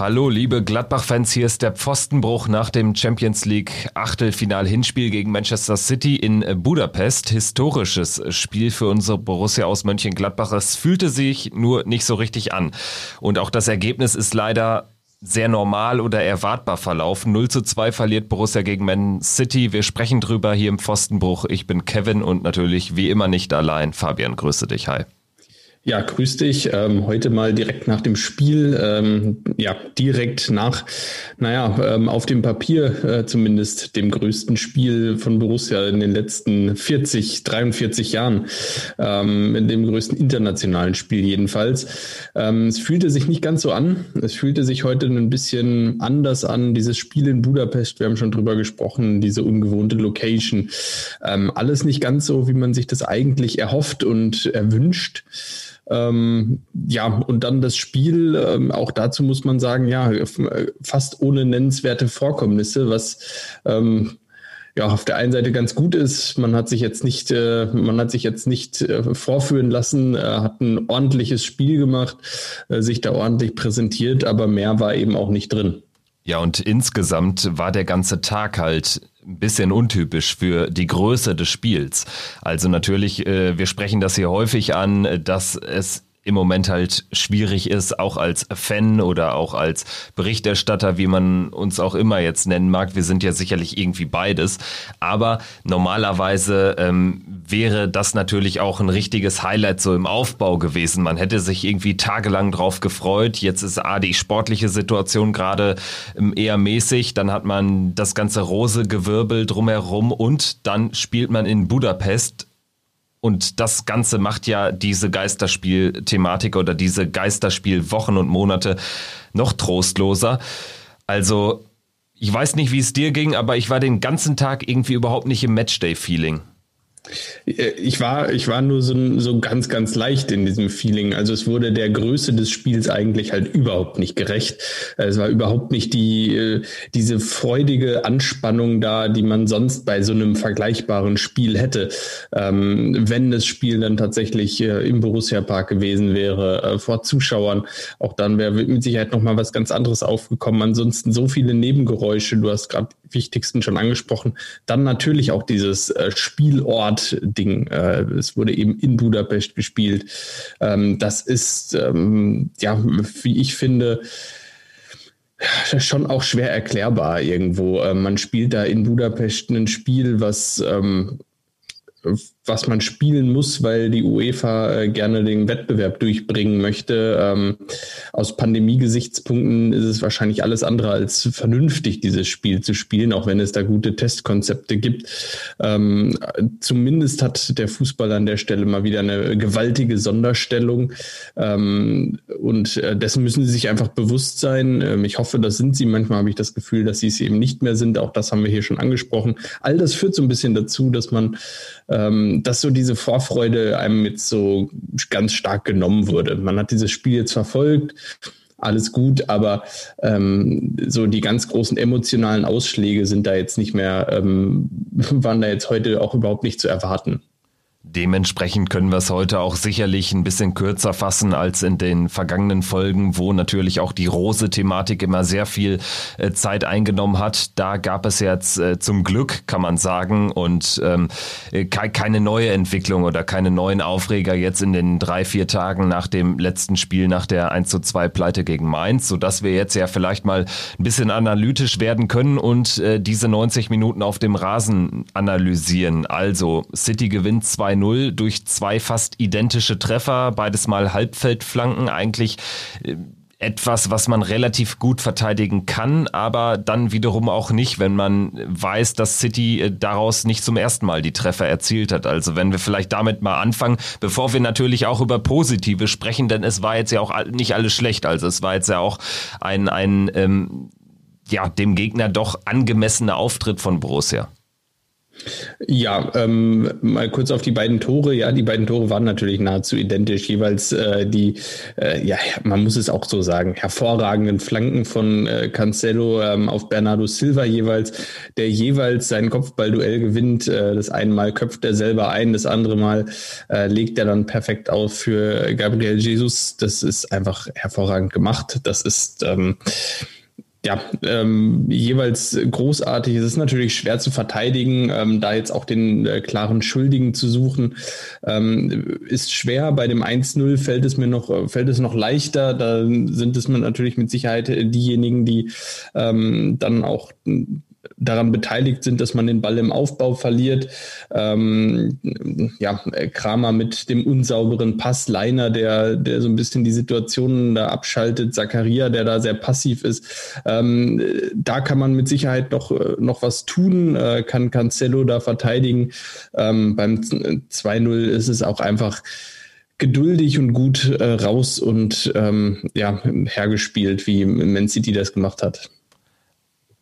Hallo, liebe Gladbach-Fans, hier ist der Pfostenbruch nach dem Champions League Achtelfinal-Hinspiel gegen Manchester City in Budapest. Historisches Spiel für unsere Borussia aus Mönchengladbach. Es fühlte sich nur nicht so richtig an. Und auch das Ergebnis ist leider sehr normal oder erwartbar verlaufen. 0 zu 2 verliert Borussia gegen Man City. Wir sprechen drüber hier im Pfostenbruch. Ich bin Kevin und natürlich wie immer nicht allein. Fabian, grüße dich. Hi. Ja, grüß dich. Ähm, heute mal direkt nach dem Spiel, ähm, ja, direkt nach, naja, ähm, auf dem Papier äh, zumindest dem größten Spiel von Borussia in den letzten 40, 43 Jahren, ähm, in dem größten internationalen Spiel jedenfalls. Ähm, es fühlte sich nicht ganz so an. Es fühlte sich heute ein bisschen anders an. Dieses Spiel in Budapest, wir haben schon drüber gesprochen, diese ungewohnte Location. Ähm, alles nicht ganz so, wie man sich das eigentlich erhofft und erwünscht. Ähm, ja, und dann das Spiel, ähm, auch dazu muss man sagen, ja, fast ohne nennenswerte Vorkommnisse, was ähm, ja auf der einen Seite ganz gut ist. Man hat sich jetzt nicht, äh, man hat sich jetzt nicht äh, vorführen lassen, äh, hat ein ordentliches Spiel gemacht, äh, sich da ordentlich präsentiert, aber mehr war eben auch nicht drin. Ja, und insgesamt war der ganze Tag halt ein bisschen untypisch für die Größe des Spiels. Also natürlich, äh, wir sprechen das hier häufig an, dass es im Moment halt schwierig ist, auch als Fan oder auch als Berichterstatter, wie man uns auch immer jetzt nennen mag. Wir sind ja sicherlich irgendwie beides. Aber normalerweise ähm, wäre das natürlich auch ein richtiges Highlight so im Aufbau gewesen. Man hätte sich irgendwie tagelang drauf gefreut. Jetzt ist A, die sportliche Situation gerade ähm, eher mäßig. Dann hat man das ganze rose Gewirbel drumherum und dann spielt man in Budapest und das Ganze macht ja diese Geisterspiel-Thematik oder diese Geisterspiel-Wochen und Monate noch trostloser. Also, ich weiß nicht, wie es dir ging, aber ich war den ganzen Tag irgendwie überhaupt nicht im Matchday-Feeling. Äh, ich war, ich war nur so, so ganz, ganz leicht in diesem Feeling. Also es wurde der Größe des Spiels eigentlich halt überhaupt nicht gerecht. Es war überhaupt nicht die, äh, diese freudige Anspannung da, die man sonst bei so einem vergleichbaren Spiel hätte. Ähm, wenn das Spiel dann tatsächlich äh, im Borussia Park gewesen wäre, vor Zuschauern, auch dann wäre mit Sicherheit nochmal was ganz anderes aufgekommen. Ansonsten so viele Nebengeräusche. Du hast gerade wichtigsten schon angesprochen. Dann natürlich auch dieses Spielort Ort-Ding. Äh, es wurde eben in Budapest gespielt. Ähm, das ist, ähm, ja, wie ich finde, schon auch schwer erklärbar irgendwo. Äh, man spielt da in Budapest ein Spiel, was ähm, was man spielen muss, weil die UEFA äh, gerne den Wettbewerb durchbringen möchte. Ähm, aus Pandemie-Gesichtspunkten ist es wahrscheinlich alles andere als vernünftig, dieses Spiel zu spielen, auch wenn es da gute Testkonzepte gibt. Ähm, zumindest hat der Fußball an der Stelle mal wieder eine gewaltige Sonderstellung. Ähm, und äh, dessen müssen sie sich einfach bewusst sein. Ich hoffe, das sind sie. Manchmal habe ich das Gefühl, dass sie es eben nicht mehr sind. Auch das haben wir hier schon angesprochen. All das führt so ein bisschen dazu, dass man dass so diese Vorfreude einem jetzt so ganz stark genommen wurde. Man hat dieses Spiel jetzt verfolgt, alles gut, aber ähm, so die ganz großen emotionalen Ausschläge sind da jetzt nicht mehr, ähm, waren da jetzt heute auch überhaupt nicht zu erwarten. Dementsprechend können wir es heute auch sicherlich ein bisschen kürzer fassen als in den vergangenen Folgen, wo natürlich auch die Rose-Thematik immer sehr viel äh, Zeit eingenommen hat. Da gab es jetzt äh, zum Glück, kann man sagen, und ähm, äh, keine neue Entwicklung oder keine neuen Aufreger jetzt in den drei, vier Tagen nach dem letzten Spiel, nach der 1 zu 2 Pleite gegen Mainz, sodass wir jetzt ja vielleicht mal ein bisschen analytisch werden können und äh, diese 90 Minuten auf dem Rasen analysieren. Also City gewinnt 2 2-0 durch zwei fast identische Treffer, beides mal Halbfeldflanken, eigentlich äh, etwas, was man relativ gut verteidigen kann, aber dann wiederum auch nicht, wenn man weiß, dass City äh, daraus nicht zum ersten Mal die Treffer erzielt hat. Also wenn wir vielleicht damit mal anfangen, bevor wir natürlich auch über Positive sprechen, denn es war jetzt ja auch nicht alles schlecht. Also es war jetzt ja auch ein, ein ähm, ja, dem Gegner doch angemessener Auftritt von Borussia. Ja, ähm, mal kurz auf die beiden Tore. Ja, die beiden Tore waren natürlich nahezu identisch. Jeweils äh, die, äh, ja, man muss es auch so sagen, hervorragenden Flanken von äh, Cancelo ähm, auf Bernardo Silva jeweils, der jeweils sein Kopfballduell gewinnt. Äh, das eine Mal köpft er selber ein, das andere Mal äh, legt er dann perfekt auf für Gabriel Jesus. Das ist einfach hervorragend gemacht. Das ist ähm, ja, ähm, jeweils großartig. Es ist natürlich schwer zu verteidigen, ähm, da jetzt auch den äh, klaren Schuldigen zu suchen, ähm, ist schwer. Bei dem 1-0 fällt es mir noch, fällt es noch leichter. Da sind es natürlich mit Sicherheit diejenigen, die ähm, dann auch daran beteiligt sind, dass man den Ball im Aufbau verliert. Ähm, ja, Kramer mit dem unsauberen Pass, Leiner, der, der so ein bisschen die Situationen da abschaltet, Zakaria, der da sehr passiv ist. Ähm, da kann man mit Sicherheit noch, noch was tun, äh, kann Cancelo da verteidigen. Ähm, beim 2-0 ist es auch einfach geduldig und gut äh, raus und ähm, ja, hergespielt, wie Man City das gemacht hat.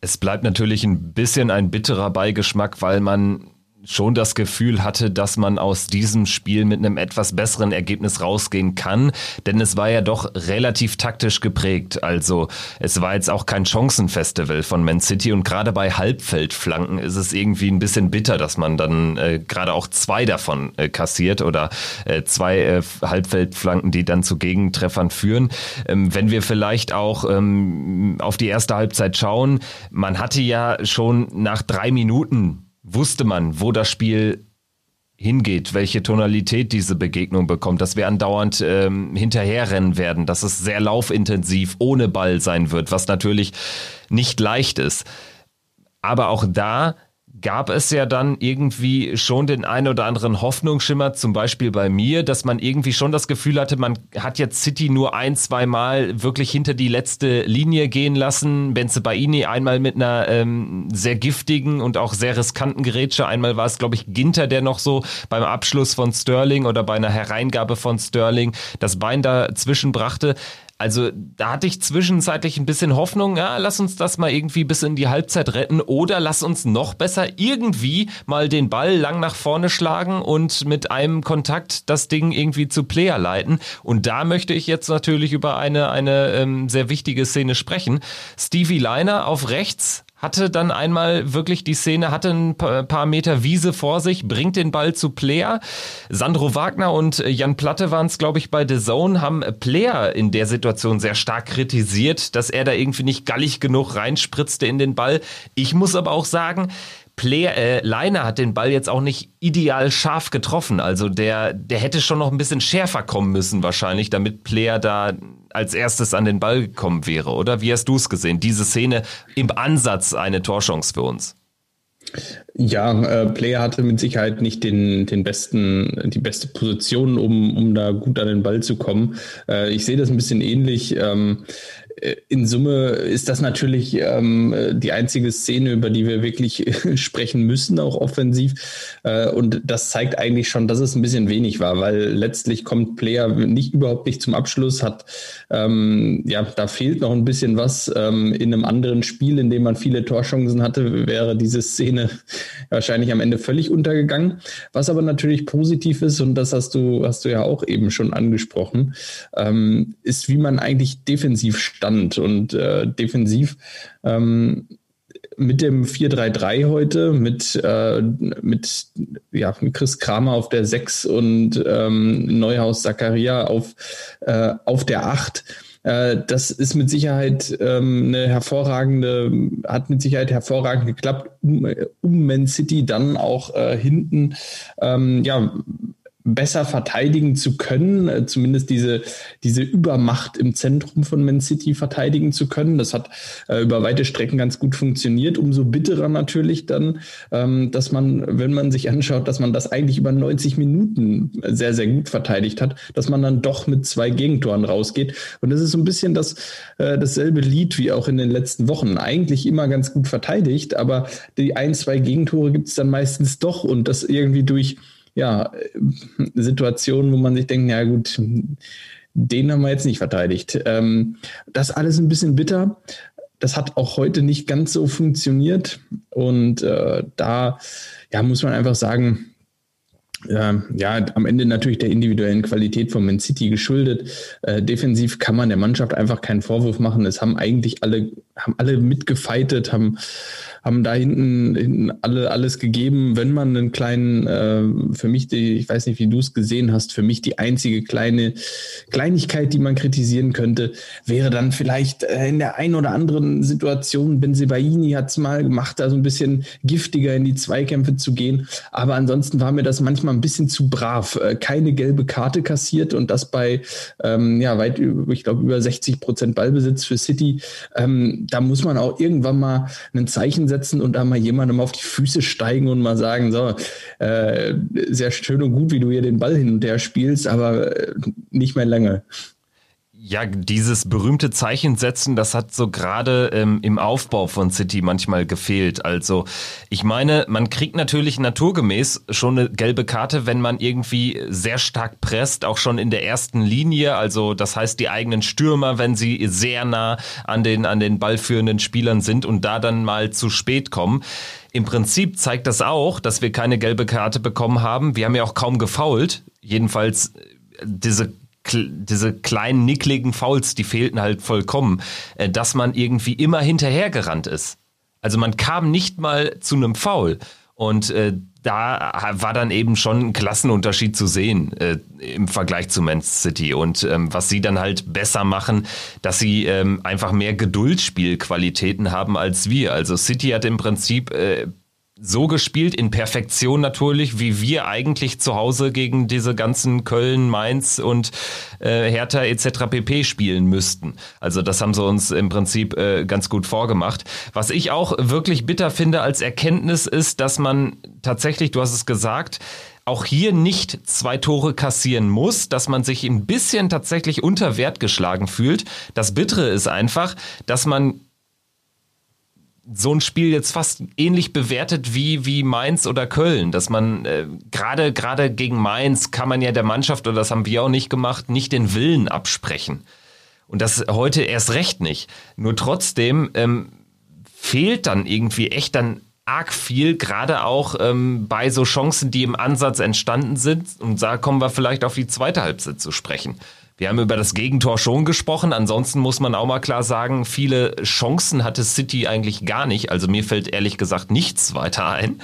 Es bleibt natürlich ein bisschen ein bitterer Beigeschmack, weil man schon das Gefühl hatte, dass man aus diesem Spiel mit einem etwas besseren Ergebnis rausgehen kann, denn es war ja doch relativ taktisch geprägt. Also es war jetzt auch kein Chancenfestival von Man City und gerade bei Halbfeldflanken ist es irgendwie ein bisschen bitter, dass man dann äh, gerade auch zwei davon äh, kassiert oder äh, zwei äh, Halbfeldflanken, die dann zu Gegentreffern führen. Ähm, wenn wir vielleicht auch ähm, auf die erste Halbzeit schauen, man hatte ja schon nach drei Minuten wusste man, wo das Spiel hingeht, welche Tonalität diese Begegnung bekommt, dass wir andauernd ähm, hinterherrennen werden, dass es sehr laufintensiv ohne Ball sein wird, was natürlich nicht leicht ist. Aber auch da gab es ja dann irgendwie schon den ein oder anderen Hoffnungsschimmer, zum Beispiel bei mir, dass man irgendwie schon das Gefühl hatte, man hat jetzt City nur ein, zwei Mal wirklich hinter die letzte Linie gehen lassen. Benze Baini einmal mit einer ähm, sehr giftigen und auch sehr riskanten Gerätsche. Einmal war es, glaube ich, Ginter, der noch so beim Abschluss von Sterling oder bei einer Hereingabe von Sterling das Bein dazwischen brachte. Also da hatte ich zwischenzeitlich ein bisschen Hoffnung, ja, lass uns das mal irgendwie bis in die Halbzeit retten oder lass uns noch besser irgendwie mal den Ball lang nach vorne schlagen und mit einem Kontakt das Ding irgendwie zu Player leiten. Und da möchte ich jetzt natürlich über eine, eine ähm, sehr wichtige Szene sprechen. Stevie Liner auf rechts hatte dann einmal wirklich die Szene, hatte ein paar Meter Wiese vor sich, bringt den Ball zu Player. Sandro Wagner und Jan Platte waren es, glaube ich, bei The Zone, haben Player in der Situation sehr stark kritisiert, dass er da irgendwie nicht gallig genug reinspritzte in den Ball. Ich muss aber auch sagen, Player, äh, Leiner hat den Ball jetzt auch nicht ideal scharf getroffen. Also der, der hätte schon noch ein bisschen schärfer kommen müssen wahrscheinlich, damit Player da als erstes an den Ball gekommen wäre, oder? Wie hast du es gesehen? Diese Szene im Ansatz eine Torchance für uns. Ja, äh, Player hatte mit Sicherheit nicht den, den besten, die beste Position, um, um da gut an den Ball zu kommen. Äh, ich sehe das ein bisschen ähnlich. Ähm, äh, in Summe ist das natürlich ähm, die einzige Szene, über die wir wirklich sprechen müssen, auch offensiv. Äh, und das zeigt eigentlich schon, dass es ein bisschen wenig war, weil letztlich kommt Player nicht überhaupt nicht zum Abschluss, hat ähm, ja, da fehlt noch ein bisschen was. Ähm, in einem anderen Spiel, in dem man viele Torchancen hatte, wäre diese Szene wahrscheinlich am Ende völlig untergegangen. Was aber natürlich positiv ist, und das hast du, hast du ja auch eben schon angesprochen, ähm, ist, wie man eigentlich defensiv stand stand. Und äh, defensiv ähm, mit dem 4-3-3 heute, mit, äh, mit ja, Chris Kramer auf der 6 und ähm, Neuhaus Zakaria auf, äh, auf der 8 äh, das ist mit Sicherheit ähm, eine hervorragende, hat mit Sicherheit hervorragend geklappt, um, um Man City dann auch äh, hinten ähm, ja besser verteidigen zu können, äh, zumindest diese, diese Übermacht im Zentrum von Man City verteidigen zu können. Das hat äh, über weite Strecken ganz gut funktioniert. Umso bitterer natürlich dann, ähm, dass man, wenn man sich anschaut, dass man das eigentlich über 90 Minuten sehr, sehr gut verteidigt hat, dass man dann doch mit zwei Gegentoren rausgeht. Und das ist so ein bisschen das, äh, dasselbe Lied wie auch in den letzten Wochen. Eigentlich immer ganz gut verteidigt, aber die ein, zwei Gegentore gibt es dann meistens doch und das irgendwie durch ja, Situationen, wo man sich denkt, ja gut, den haben wir jetzt nicht verteidigt. Ähm, das alles ein bisschen bitter. das hat auch heute nicht ganz so funktioniert. Und äh, da ja, muss man einfach sagen, äh, ja, am Ende natürlich der individuellen Qualität von Man City geschuldet. Äh, defensiv kann man der Mannschaft einfach keinen Vorwurf machen. Es haben eigentlich alle, haben alle mitgefeitet, haben haben da hinten, hinten alle alles gegeben. Wenn man einen kleinen, äh, für mich, die, ich weiß nicht, wie du es gesehen hast, für mich die einzige kleine Kleinigkeit, die man kritisieren könnte, wäre dann vielleicht äh, in der einen oder anderen Situation, Benzebaini hat es mal gemacht, da so ein bisschen giftiger in die Zweikämpfe zu gehen. Aber ansonsten war mir das manchmal ein bisschen zu brav. Äh, keine gelbe Karte kassiert und das bei ähm, ja weit über, ich glaube, über 60 Prozent Ballbesitz für City. Ähm, da muss man auch irgendwann mal ein Zeichen hinsetzen und da mal jemandem auf die Füße steigen und mal sagen, so, äh, sehr schön und gut, wie du hier den Ball hin und her spielst, aber äh, nicht mehr lange. Ja, dieses berühmte Zeichen setzen, das hat so gerade ähm, im Aufbau von City manchmal gefehlt. Also ich meine, man kriegt natürlich naturgemäß schon eine gelbe Karte, wenn man irgendwie sehr stark presst, auch schon in der ersten Linie. Also das heißt, die eigenen Stürmer, wenn sie sehr nah an den, an den ballführenden Spielern sind und da dann mal zu spät kommen. Im Prinzip zeigt das auch, dass wir keine gelbe Karte bekommen haben. Wir haben ja auch kaum gefault. Jedenfalls äh, diese diese kleinen nickligen Fouls, die fehlten halt vollkommen, äh, dass man irgendwie immer hinterhergerannt ist. Also man kam nicht mal zu einem Foul. Und äh, da war dann eben schon ein Klassenunterschied zu sehen äh, im Vergleich zu Man City. Und ähm, was sie dann halt besser machen, dass sie ähm, einfach mehr Geduldsspielqualitäten haben als wir. Also City hat im Prinzip äh, so gespielt, in Perfektion natürlich, wie wir eigentlich zu Hause gegen diese ganzen Köln, Mainz und äh, Hertha etc. pp. spielen müssten. Also das haben sie uns im Prinzip äh, ganz gut vorgemacht. Was ich auch wirklich bitter finde als Erkenntnis ist, dass man tatsächlich, du hast es gesagt, auch hier nicht zwei Tore kassieren muss, dass man sich ein bisschen tatsächlich unter Wert geschlagen fühlt. Das Bittere ist einfach, dass man so ein Spiel jetzt fast ähnlich bewertet wie, wie Mainz oder Köln, dass man äh, gerade gerade gegen Mainz kann man ja der Mannschaft, oder das haben wir auch nicht gemacht, nicht den Willen absprechen. Und das heute erst recht nicht. Nur trotzdem ähm, fehlt dann irgendwie echt dann arg viel, gerade auch ähm, bei so Chancen, die im Ansatz entstanden sind. Und da kommen wir vielleicht auf die zweite Halbzeit zu sprechen. Wir haben über das Gegentor schon gesprochen. Ansonsten muss man auch mal klar sagen, viele Chancen hatte City eigentlich gar nicht. Also mir fällt ehrlich gesagt nichts weiter ein.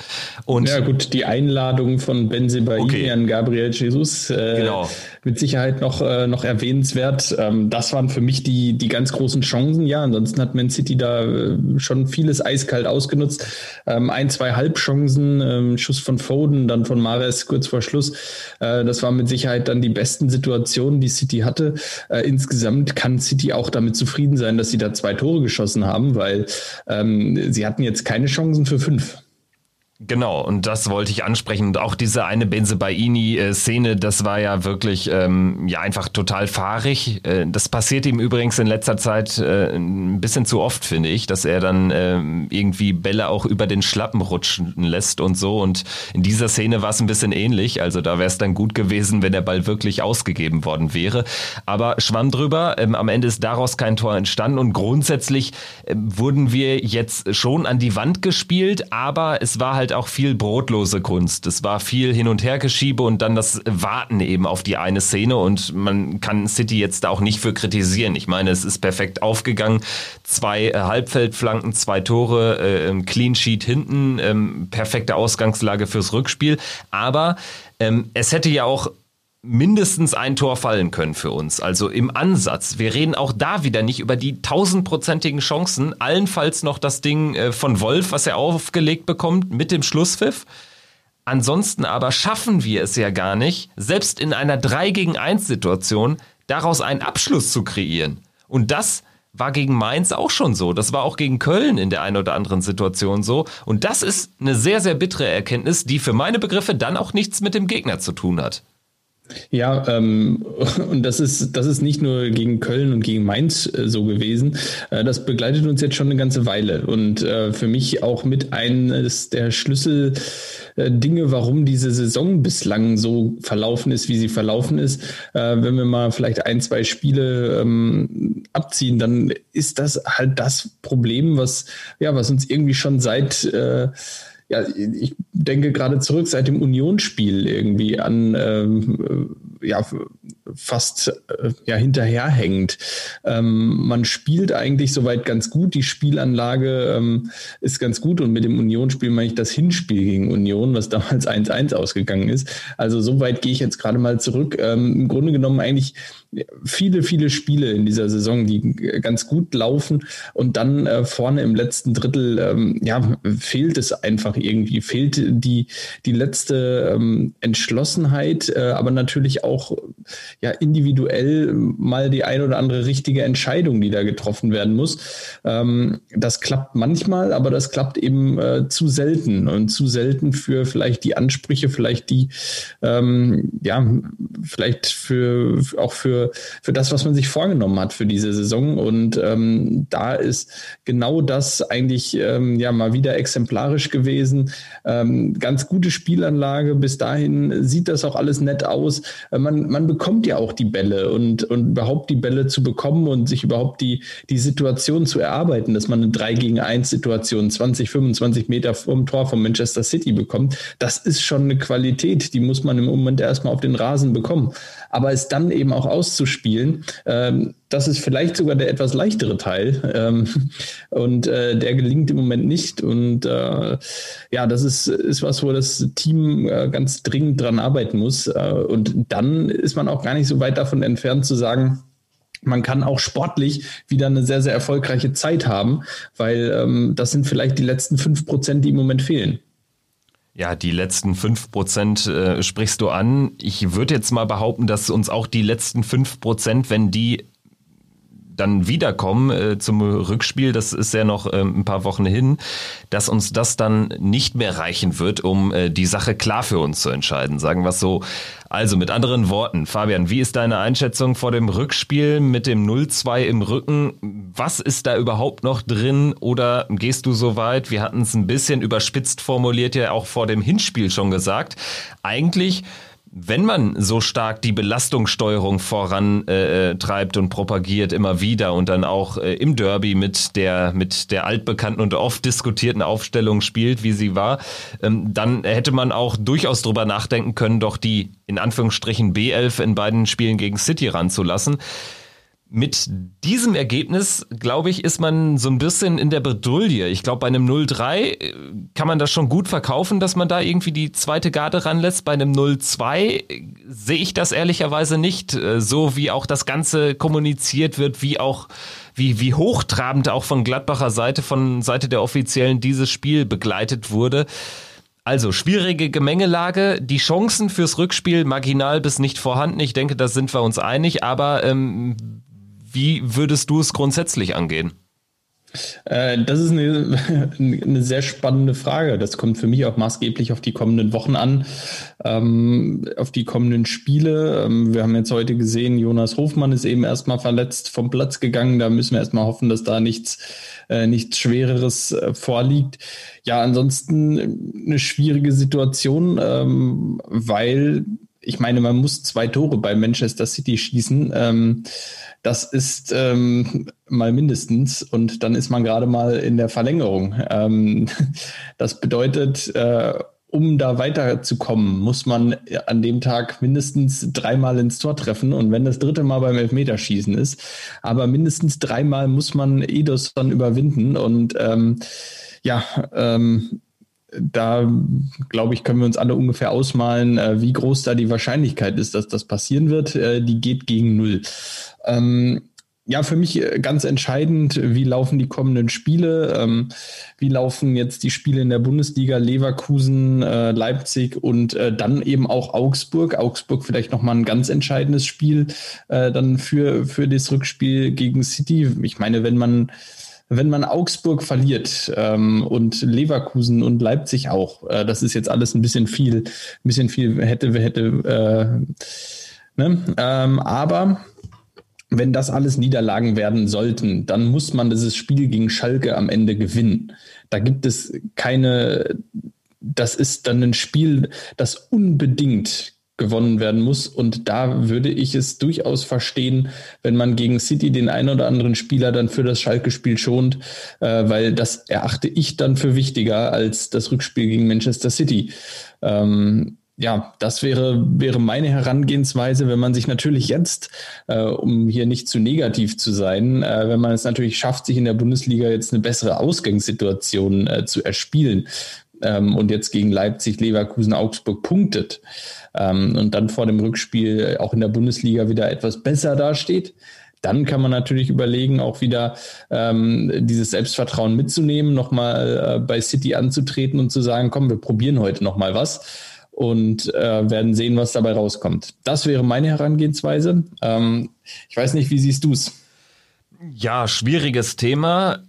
Und ja gut, die Einladung von Benzema okay. an Gabriel Jesus äh, genau. Mit Sicherheit noch, äh, noch erwähnenswert. Ähm, das waren für mich die, die ganz großen Chancen. Ja, ansonsten hat Man City da äh, schon vieles eiskalt ausgenutzt. Ähm, ein, zwei Halbchancen, ähm, Schuss von Foden, dann von Mares kurz vor Schluss. Äh, das waren mit Sicherheit dann die besten Situationen, die City hatte. Äh, insgesamt kann City auch damit zufrieden sein, dass sie da zwei Tore geschossen haben, weil ähm, sie hatten jetzt keine Chancen für fünf. Genau, und das wollte ich ansprechen. Und auch diese eine Benzebaini-Szene, das war ja wirklich ähm, ja einfach total fahrig. Äh, das passiert ihm übrigens in letzter Zeit äh, ein bisschen zu oft, finde ich, dass er dann äh, irgendwie Bälle auch über den Schlappen rutschen lässt und so. Und in dieser Szene war es ein bisschen ähnlich. Also da wäre es dann gut gewesen, wenn der Ball wirklich ausgegeben worden wäre. Aber schwamm drüber. Ähm, am Ende ist daraus kein Tor entstanden. Und grundsätzlich äh, wurden wir jetzt schon an die Wand gespielt, aber es war halt auch viel brotlose Kunst. Es war viel Hin- und Hergeschiebe und dann das Warten eben auf die eine Szene und man kann City jetzt da auch nicht für kritisieren. Ich meine, es ist perfekt aufgegangen. Zwei äh, Halbfeldflanken, zwei Tore, äh, Clean Sheet hinten, ähm, perfekte Ausgangslage fürs Rückspiel. Aber ähm, es hätte ja auch mindestens ein Tor fallen können für uns. Also im Ansatz. Wir reden auch da wieder nicht über die tausendprozentigen Chancen. Allenfalls noch das Ding äh, von Wolf, was er aufgelegt bekommt mit dem Schlusspfiff. Ansonsten aber schaffen wir es ja gar nicht, selbst in einer 3 gegen 1 Situation, daraus einen Abschluss zu kreieren. Und das war gegen Mainz auch schon so. Das war auch gegen Köln in der einen oder anderen Situation so. Und das ist eine sehr, sehr bittere Erkenntnis, die für meine Begriffe dann auch nichts mit dem Gegner zu tun hat. Ja, ähm, und das ist, das ist nicht nur gegen Köln und gegen Mainz äh, so gewesen. Äh, das begleitet uns jetzt schon eine ganze Weile. Und äh, für mich auch mit eines der Schlüssel, äh, warum diese Saison bislang so verlaufen ist, wie sie verlaufen ist. Äh, wenn wir mal vielleicht ein, zwei Spiele ähm, abziehen, dann ist das halt das Problem, was, ja, was uns irgendwie schon seit äh, ja, ich denke gerade zurück seit dem Unionsspiel irgendwie an ähm, ja, fast äh, ja, hinterherhängend. Ähm, man spielt eigentlich soweit ganz gut. Die Spielanlage ähm, ist ganz gut und mit dem Union-Spiel meine ich das Hinspiel gegen Union, was damals 1-1 ausgegangen ist. Also soweit gehe ich jetzt gerade mal zurück. Ähm, Im Grunde genommen eigentlich viele, viele Spiele in dieser Saison, die ganz gut laufen und dann äh, vorne im letzten Drittel, ähm, ja, fehlt es einfach irgendwie, fehlt die, die letzte ähm, Entschlossenheit, äh, aber natürlich auch ja individuell mal die ein oder andere richtige Entscheidung, die da getroffen werden muss. Ähm, das klappt manchmal, aber das klappt eben äh, zu selten und zu selten für vielleicht die Ansprüche, vielleicht die, ähm, ja, vielleicht für auch für für, das, was man sich vorgenommen hat für diese Saison. Und ähm, da ist genau das eigentlich ähm, ja mal wieder exemplarisch gewesen. Ähm, ganz gute Spielanlage. Bis dahin sieht das auch alles nett aus. Äh, man, man bekommt ja auch die Bälle und, und überhaupt die Bälle zu bekommen und sich überhaupt die, die Situation zu erarbeiten, dass man eine 3 gegen 1 Situation 20, 25 Meter vom Tor von Manchester City bekommt. Das ist schon eine Qualität, die muss man im Moment erstmal auf den Rasen bekommen aber es dann eben auch auszuspielen, ähm, das ist vielleicht sogar der etwas leichtere Teil ähm, und äh, der gelingt im Moment nicht und äh, ja, das ist, ist was, wo das Team äh, ganz dringend dran arbeiten muss äh, und dann ist man auch gar nicht so weit davon entfernt zu sagen, man kann auch sportlich wieder eine sehr, sehr erfolgreiche Zeit haben, weil ähm, das sind vielleicht die letzten fünf Prozent, die im Moment fehlen. Ja, die letzten fünf Prozent äh, sprichst du an. Ich würde jetzt mal behaupten, dass uns auch die letzten fünf Prozent, wenn die dann wiederkommen äh, zum Rückspiel, das ist ja noch äh, ein paar Wochen hin, dass uns das dann nicht mehr reichen wird, um äh, die Sache klar für uns zu entscheiden. Sagen wir es so. Also mit anderen Worten, Fabian, wie ist deine Einschätzung vor dem Rückspiel mit dem 0-2 im Rücken? Was ist da überhaupt noch drin oder gehst du so weit? Wir hatten es ein bisschen überspitzt formuliert ja auch vor dem Hinspiel schon gesagt. Eigentlich wenn man so stark die Belastungssteuerung voran äh, treibt und propagiert immer wieder und dann auch äh, im Derby mit der mit der altbekannten und oft diskutierten Aufstellung spielt, wie sie war, ähm, dann hätte man auch durchaus drüber nachdenken können, doch die in Anführungsstrichen B11 in beiden Spielen gegen City ranzulassen mit diesem Ergebnis, glaube ich, ist man so ein bisschen in der Bredouille. Ich glaube, bei einem 0-3 äh, kann man das schon gut verkaufen, dass man da irgendwie die zweite Garde ranlässt. Bei einem 0-2 äh, sehe ich das ehrlicherweise nicht, äh, so wie auch das Ganze kommuniziert wird, wie auch wie, wie hochtrabend auch von Gladbacher Seite, von Seite der Offiziellen dieses Spiel begleitet wurde. Also schwierige Gemengelage, die Chancen fürs Rückspiel marginal bis nicht vorhanden. Ich denke, da sind wir uns einig. Aber ähm, wie würdest du es grundsätzlich angehen? Äh, das ist eine, eine sehr spannende Frage. Das kommt für mich auch maßgeblich auf die kommenden Wochen an, ähm, auf die kommenden Spiele. Ähm, wir haben jetzt heute gesehen, Jonas Hofmann ist eben erstmal verletzt vom Platz gegangen. Da müssen wir erstmal hoffen, dass da nichts, äh, nichts Schwereres äh, vorliegt. Ja, ansonsten eine schwierige Situation, ähm, weil ich meine, man muss zwei Tore bei Manchester City schießen. Das ist ähm, mal mindestens. Und dann ist man gerade mal in der Verlängerung. Ähm, das bedeutet, äh, um da weiterzukommen, muss man an dem Tag mindestens dreimal ins Tor treffen. Und wenn das dritte Mal beim Elfmeterschießen ist, aber mindestens dreimal muss man Edos dann überwinden. Und ähm, ja, ähm, da glaube ich, können wir uns alle ungefähr ausmalen, äh, wie groß da die Wahrscheinlichkeit ist, dass das passieren wird. Äh, die geht gegen null. Ähm, ja, für mich äh, ganz entscheidend, wie laufen die kommenden Spiele, ähm, wie laufen jetzt die Spiele in der Bundesliga, Leverkusen, äh, Leipzig und äh, dann eben auch Augsburg. Augsburg vielleicht nochmal ein ganz entscheidendes Spiel äh, dann für, für das Rückspiel gegen City. Ich meine, wenn man wenn man Augsburg verliert ähm, und Leverkusen und Leipzig auch, äh, das ist jetzt alles ein bisschen viel, ein bisschen viel hätte, hätte, äh, ne? ähm, aber wenn das alles Niederlagen werden sollten, dann muss man dieses Spiel gegen Schalke am Ende gewinnen. Da gibt es keine das ist dann ein Spiel, das unbedingt gewonnen werden muss. Und da würde ich es durchaus verstehen, wenn man gegen City den einen oder anderen Spieler dann für das Schalke-Spiel schont, äh, weil das erachte ich dann für wichtiger als das Rückspiel gegen Manchester City. Ähm, ja, das wäre, wäre meine Herangehensweise, wenn man sich natürlich jetzt, äh, um hier nicht zu negativ zu sein, äh, wenn man es natürlich schafft, sich in der Bundesliga jetzt eine bessere Ausgangssituation äh, zu erspielen ähm, und jetzt gegen Leipzig, Leverkusen, Augsburg punktet ähm, und dann vor dem Rückspiel auch in der Bundesliga wieder etwas besser dasteht, dann kann man natürlich überlegen, auch wieder ähm, dieses Selbstvertrauen mitzunehmen, nochmal äh, bei City anzutreten und zu sagen, komm, wir probieren heute nochmal was und äh, werden sehen, was dabei rauskommt. Das wäre meine Herangehensweise. Ähm, ich weiß nicht, wie siehst du es? Ja, schwieriges Thema.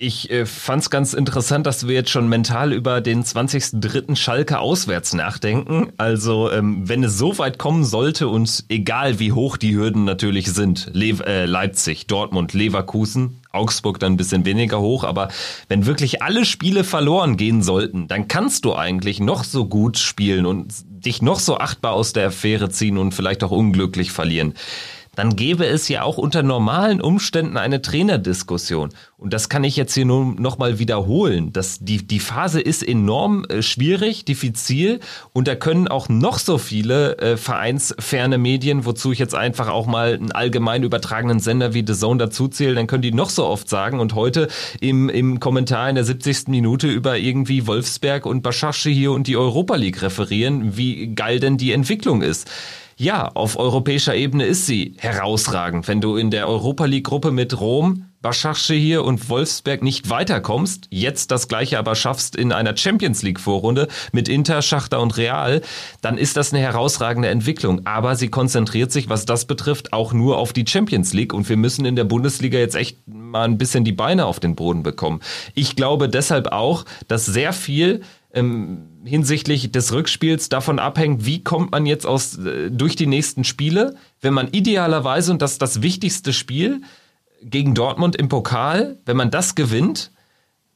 Ich äh, fand es ganz interessant, dass wir jetzt schon mental über den 20.03. Schalke auswärts nachdenken. Also ähm, wenn es so weit kommen sollte und egal wie hoch die Hürden natürlich sind, Le äh, Leipzig, Dortmund, Leverkusen, Augsburg dann ein bisschen weniger hoch, aber wenn wirklich alle Spiele verloren gehen sollten, dann kannst du eigentlich noch so gut spielen und dich noch so achtbar aus der Affäre ziehen und vielleicht auch unglücklich verlieren dann gäbe es ja auch unter normalen Umständen eine Trainerdiskussion. Und das kann ich jetzt hier nur nochmal wiederholen. Das, die, die Phase ist enorm äh, schwierig, diffizil und da können auch noch so viele äh, vereinsferne Medien, wozu ich jetzt einfach auch mal einen allgemein übertragenen Sender wie The Zone dazuzähle, dann können die noch so oft sagen und heute im, im Kommentar in der 70. Minute über irgendwie Wolfsberg und Baschasche hier und die Europa League referieren, wie geil denn die Entwicklung ist. Ja, auf europäischer Ebene ist sie herausragend. Wenn du in der Europa League Gruppe mit Rom, Başakşehir hier und Wolfsberg nicht weiterkommst, jetzt das gleiche aber schaffst in einer Champions League Vorrunde mit Inter, Schachter und Real, dann ist das eine herausragende Entwicklung. Aber sie konzentriert sich, was das betrifft, auch nur auf die Champions League und wir müssen in der Bundesliga jetzt echt mal ein bisschen die Beine auf den Boden bekommen. Ich glaube deshalb auch, dass sehr viel ähm, hinsichtlich des Rückspiels davon abhängt, wie kommt man jetzt aus, äh, durch die nächsten Spiele, wenn man idealerweise, und das ist das wichtigste Spiel, gegen Dortmund im Pokal, wenn man das gewinnt,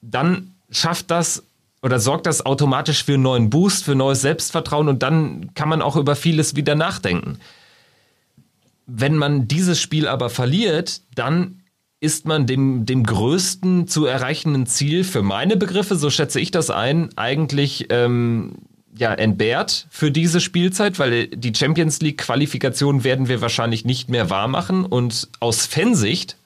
dann schafft das oder sorgt das automatisch für einen neuen Boost, für neues Selbstvertrauen und dann kann man auch über vieles wieder nachdenken. Wenn man dieses Spiel aber verliert, dann ist man dem, dem größten zu erreichenden Ziel für meine Begriffe, so schätze ich das ein, eigentlich ähm, ja, entbehrt für diese Spielzeit, weil die Champions League Qualifikation werden wir wahrscheinlich nicht mehr wahr machen und aus Fansicht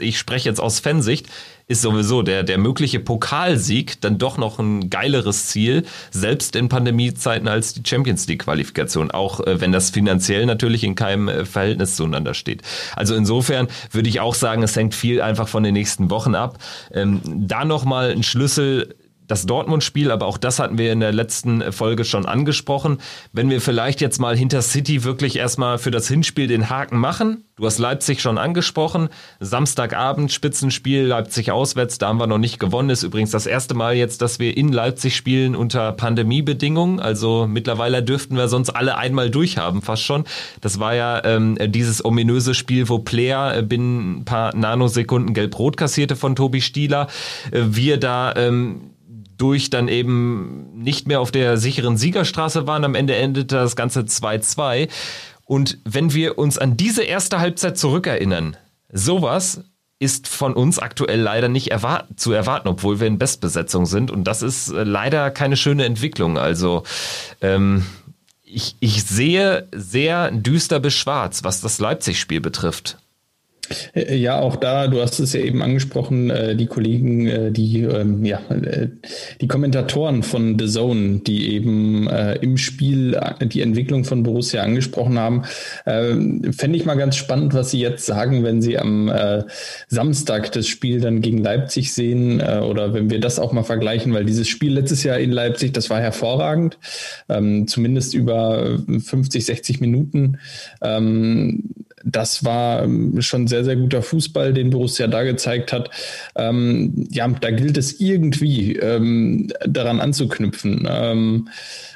ich spreche jetzt aus Fansicht, ist sowieso der, der mögliche Pokalsieg dann doch noch ein geileres Ziel, selbst in Pandemiezeiten als die Champions League Qualifikation, auch äh, wenn das finanziell natürlich in keinem äh, Verhältnis zueinander steht. Also insofern würde ich auch sagen, es hängt viel einfach von den nächsten Wochen ab. Ähm, da nochmal ein Schlüssel das Dortmund-Spiel, aber auch das hatten wir in der letzten Folge schon angesprochen. Wenn wir vielleicht jetzt mal hinter City wirklich erstmal für das Hinspiel den Haken machen, du hast Leipzig schon angesprochen, Samstagabend Spitzenspiel Leipzig auswärts, da haben wir noch nicht gewonnen, ist übrigens das erste Mal jetzt, dass wir in Leipzig spielen unter Pandemiebedingungen, also mittlerweile dürften wir sonst alle einmal durchhaben, fast schon. Das war ja ähm, dieses ominöse Spiel, wo Player äh, binnen ein paar Nanosekunden gelb-rot kassierte von Tobi Stieler, äh, wir da ähm, durch dann eben nicht mehr auf der sicheren Siegerstraße waren. Am Ende endete das Ganze 2-2. Und wenn wir uns an diese erste Halbzeit zurückerinnern, sowas ist von uns aktuell leider nicht erwart zu erwarten, obwohl wir in Bestbesetzung sind. Und das ist äh, leider keine schöne Entwicklung. Also ähm, ich, ich sehe sehr düster bis schwarz, was das Leipzig-Spiel betrifft. Äh, ja, auch da, du hast es ja eben angesprochen, äh, die Kollegen, äh, die, ähm, ja, die Kommentatoren von The Zone, die eben im Spiel die Entwicklung von Borussia angesprochen haben, fände ich mal ganz spannend, was sie jetzt sagen, wenn sie am Samstag das Spiel dann gegen Leipzig sehen oder wenn wir das auch mal vergleichen, weil dieses Spiel letztes Jahr in Leipzig, das war hervorragend, ähm, zumindest über 50, 60 Minuten. Das war ähm, schon sehr, sehr guter Fußball, den Borussia da gezeigt hat. Ähm, ja, da gilt es irgendwie ähm, daran anzuknüpfen. Ähm,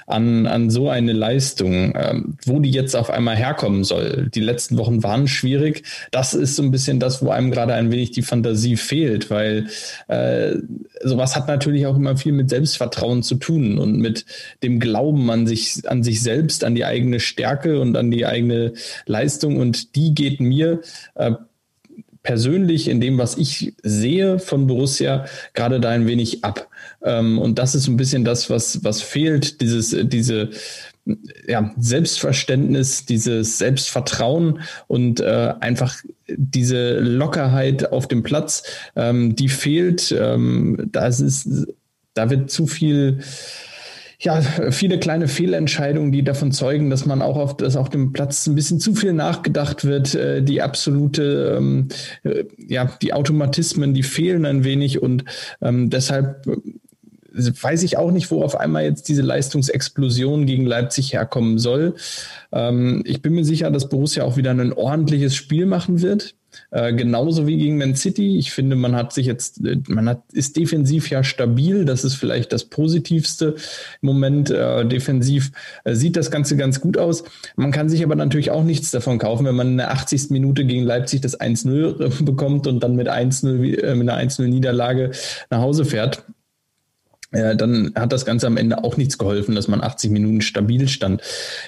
an, an so eine Leistung, ähm, wo die jetzt auf einmal herkommen soll. Die letzten Wochen waren schwierig. Das ist so ein bisschen das, wo einem gerade ein wenig die Fantasie fehlt, weil äh, sowas hat natürlich auch immer viel mit Selbstvertrauen zu tun und mit dem Glauben an sich, an sich selbst, an die eigene Stärke und an die eigene Leistung. Und die geht mir äh, persönlich in dem, was ich sehe von Borussia, gerade da ein wenig ab. Ähm, und das ist ein bisschen das, was, was fehlt, dieses, diese, ja, Selbstverständnis, dieses Selbstvertrauen und äh, einfach diese Lockerheit auf dem Platz, ähm, die fehlt. Ähm, da ist, da wird zu viel ja, viele kleine Fehlentscheidungen, die davon zeugen, dass man auch auf, dass auf dem Platz ein bisschen zu viel nachgedacht wird. Äh, die absolute, ähm, äh, ja, die Automatismen, die fehlen ein wenig und ähm, deshalb äh, weiß ich auch nicht, wo auf einmal jetzt diese Leistungsexplosion gegen Leipzig herkommen soll. Ähm, ich bin mir sicher, dass Borussia auch wieder ein ordentliches Spiel machen wird. Äh, genauso wie gegen Man City. Ich finde, man hat sich jetzt, äh, man hat, ist defensiv ja stabil. Das ist vielleicht das Positivste im Moment. Äh, defensiv äh, sieht das Ganze ganz gut aus. Man kann sich aber natürlich auch nichts davon kaufen, wenn man in der 80. Minute gegen Leipzig das 1-0 bekommt und dann mit 1-0, äh, mit einer 1-0 Niederlage nach Hause fährt äh, dann hat das Ganze am Ende auch nichts geholfen, dass man 80 Minuten stabil stand.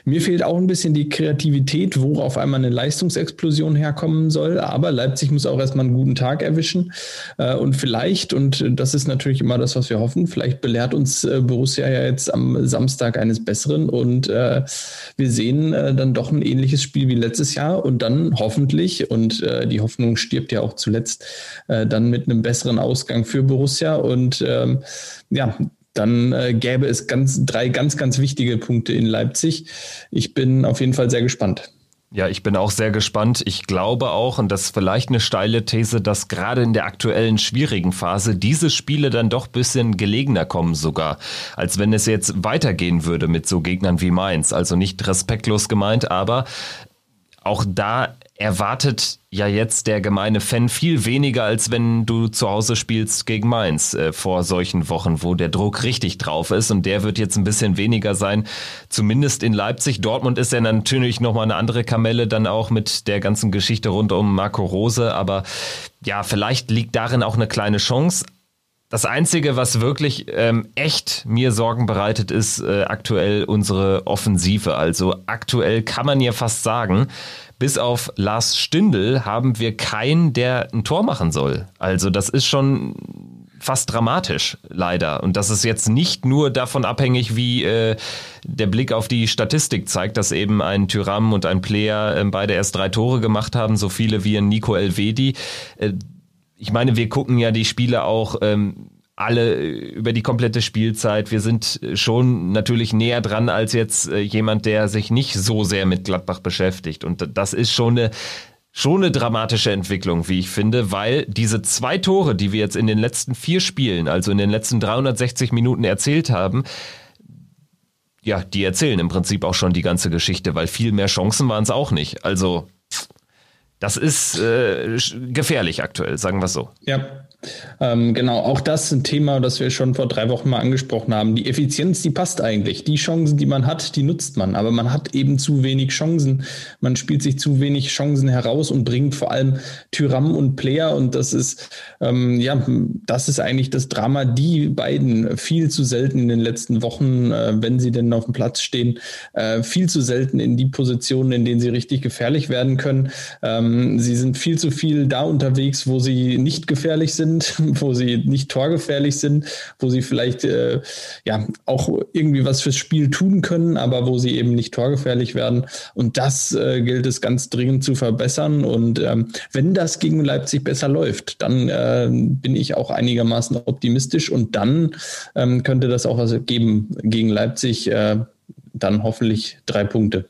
Mir fehlt auch ein bisschen die Kreativität, wo auf einmal eine Leistungsexplosion herkommen soll. Aber Leipzig muss auch erstmal einen guten Tag erwischen. Äh, und vielleicht, und das ist natürlich immer das, was wir hoffen, vielleicht belehrt uns äh, Borussia ja jetzt am Samstag eines Besseren und wir sehen dann doch ein ähnliches Spiel wie letztes Jahr und dann hoffentlich, und die Hoffnung stirbt ja auch zuletzt, dann mit einem besseren Ausgang für Borussia und ähm, ja, dann äh, gäbe es ganz, drei ganz, ganz wichtige Punkte in Leipzig. Ich bin auf jeden Fall sehr gespannt. Ja, ich bin auch sehr gespannt. Ich glaube auch, und das ist vielleicht eine steile These, dass gerade in der aktuellen schwierigen Phase diese Spiele dann doch bisschen gelegener kommen sogar, als wenn es jetzt weitergehen würde mit so Gegnern wie Mainz. Also nicht respektlos gemeint, aber auch da erwartet ja jetzt der gemeine Fan viel weniger, als wenn du zu Hause spielst gegen Mainz äh, vor solchen Wochen, wo der Druck richtig drauf ist und der wird jetzt ein bisschen weniger sein, zumindest in Leipzig. Dortmund ist ja natürlich nochmal eine andere Kamelle dann auch mit der ganzen Geschichte rund um Marco Rose, aber ja, vielleicht liegt darin auch eine kleine Chance. Das Einzige, was wirklich ähm, echt mir Sorgen bereitet, ist äh, aktuell unsere Offensive. Also aktuell kann man ja fast sagen, bis auf Lars Stindl haben wir keinen, der ein Tor machen soll. Also das ist schon fast dramatisch, leider. Und das ist jetzt nicht nur davon abhängig, wie äh, der Blick auf die Statistik zeigt, dass eben ein Tyram und ein Player äh, beide erst drei Tore gemacht haben, so viele wie ein Nico Elvedi. Äh, ich meine, wir gucken ja die Spiele auch ähm, alle über die komplette Spielzeit. Wir sind schon natürlich näher dran als jetzt äh, jemand, der sich nicht so sehr mit Gladbach beschäftigt. Und das ist schon eine schon eine dramatische Entwicklung, wie ich finde, weil diese zwei Tore, die wir jetzt in den letzten vier Spielen, also in den letzten 360 Minuten erzählt haben, ja, die erzählen im Prinzip auch schon die ganze Geschichte, weil viel mehr Chancen waren es auch nicht. Also das ist äh, gefährlich aktuell, sagen wir es so. Ja, ähm, genau, auch das ist ein Thema, das wir schon vor drei Wochen mal angesprochen haben. Die Effizienz, die passt eigentlich. Die Chancen, die man hat, die nutzt man. Aber man hat eben zu wenig Chancen. Man spielt sich zu wenig Chancen heraus und bringt vor allem Tyram und Player. Und das ist, ähm, ja, das ist eigentlich das Drama. Die beiden viel zu selten in den letzten Wochen, äh, wenn sie denn auf dem Platz stehen, äh, viel zu selten in die Positionen, in denen sie richtig gefährlich werden können. Ähm, sie sind viel zu viel da unterwegs, wo sie nicht gefährlich sind sind, wo sie nicht torgefährlich sind, wo sie vielleicht äh, ja auch irgendwie was fürs Spiel tun können, aber wo sie eben nicht torgefährlich werden. Und das äh, gilt es ganz dringend zu verbessern. Und ähm, wenn das gegen Leipzig besser läuft, dann äh, bin ich auch einigermaßen optimistisch und dann ähm, könnte das auch was geben gegen Leipzig. Äh, dann hoffentlich drei Punkte.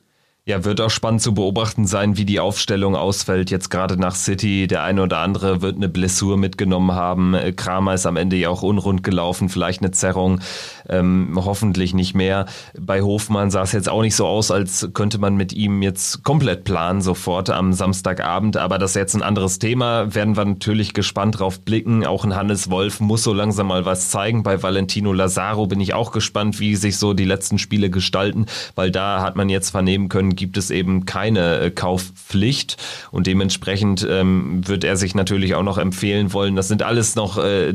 Ja, wird auch spannend zu beobachten sein, wie die Aufstellung ausfällt. Jetzt gerade nach City, der eine oder andere wird eine Blessur mitgenommen haben. Kramer ist am Ende ja auch unrund gelaufen, vielleicht eine Zerrung, ähm, hoffentlich nicht mehr. Bei Hofmann sah es jetzt auch nicht so aus, als könnte man mit ihm jetzt komplett planen sofort am Samstagabend. Aber das ist jetzt ein anderes Thema. Werden wir natürlich gespannt drauf blicken. Auch ein Hannes Wolf muss so langsam mal was zeigen. Bei Valentino Lazaro bin ich auch gespannt, wie sich so die letzten Spiele gestalten, weil da hat man jetzt vernehmen können, gibt es eben keine äh, Kaufpflicht und dementsprechend ähm, wird er sich natürlich auch noch empfehlen wollen. Das sind alles noch äh,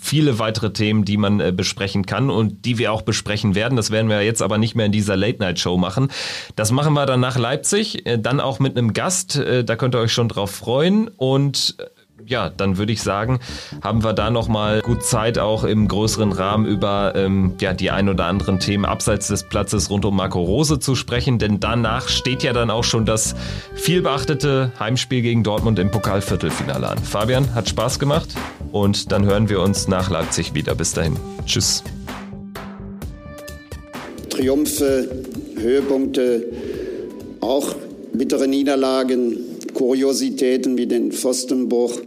viele weitere Themen, die man äh, besprechen kann und die wir auch besprechen werden. Das werden wir jetzt aber nicht mehr in dieser Late-Night-Show machen. Das machen wir dann nach Leipzig, äh, dann auch mit einem Gast. Äh, da könnt ihr euch schon drauf freuen und äh, ja, dann würde ich sagen, haben wir da nochmal gut Zeit, auch im größeren Rahmen über ähm, ja, die ein oder anderen Themen abseits des Platzes rund um Marco Rose zu sprechen, denn danach steht ja dann auch schon das vielbeachtete Heimspiel gegen Dortmund im Pokalviertelfinale an. Fabian, hat Spaß gemacht und dann hören wir uns nach Leipzig wieder. Bis dahin. Tschüss. Triumphe, Höhepunkte, auch bittere Niederlagen, Kuriositäten wie den Pfostenbruch.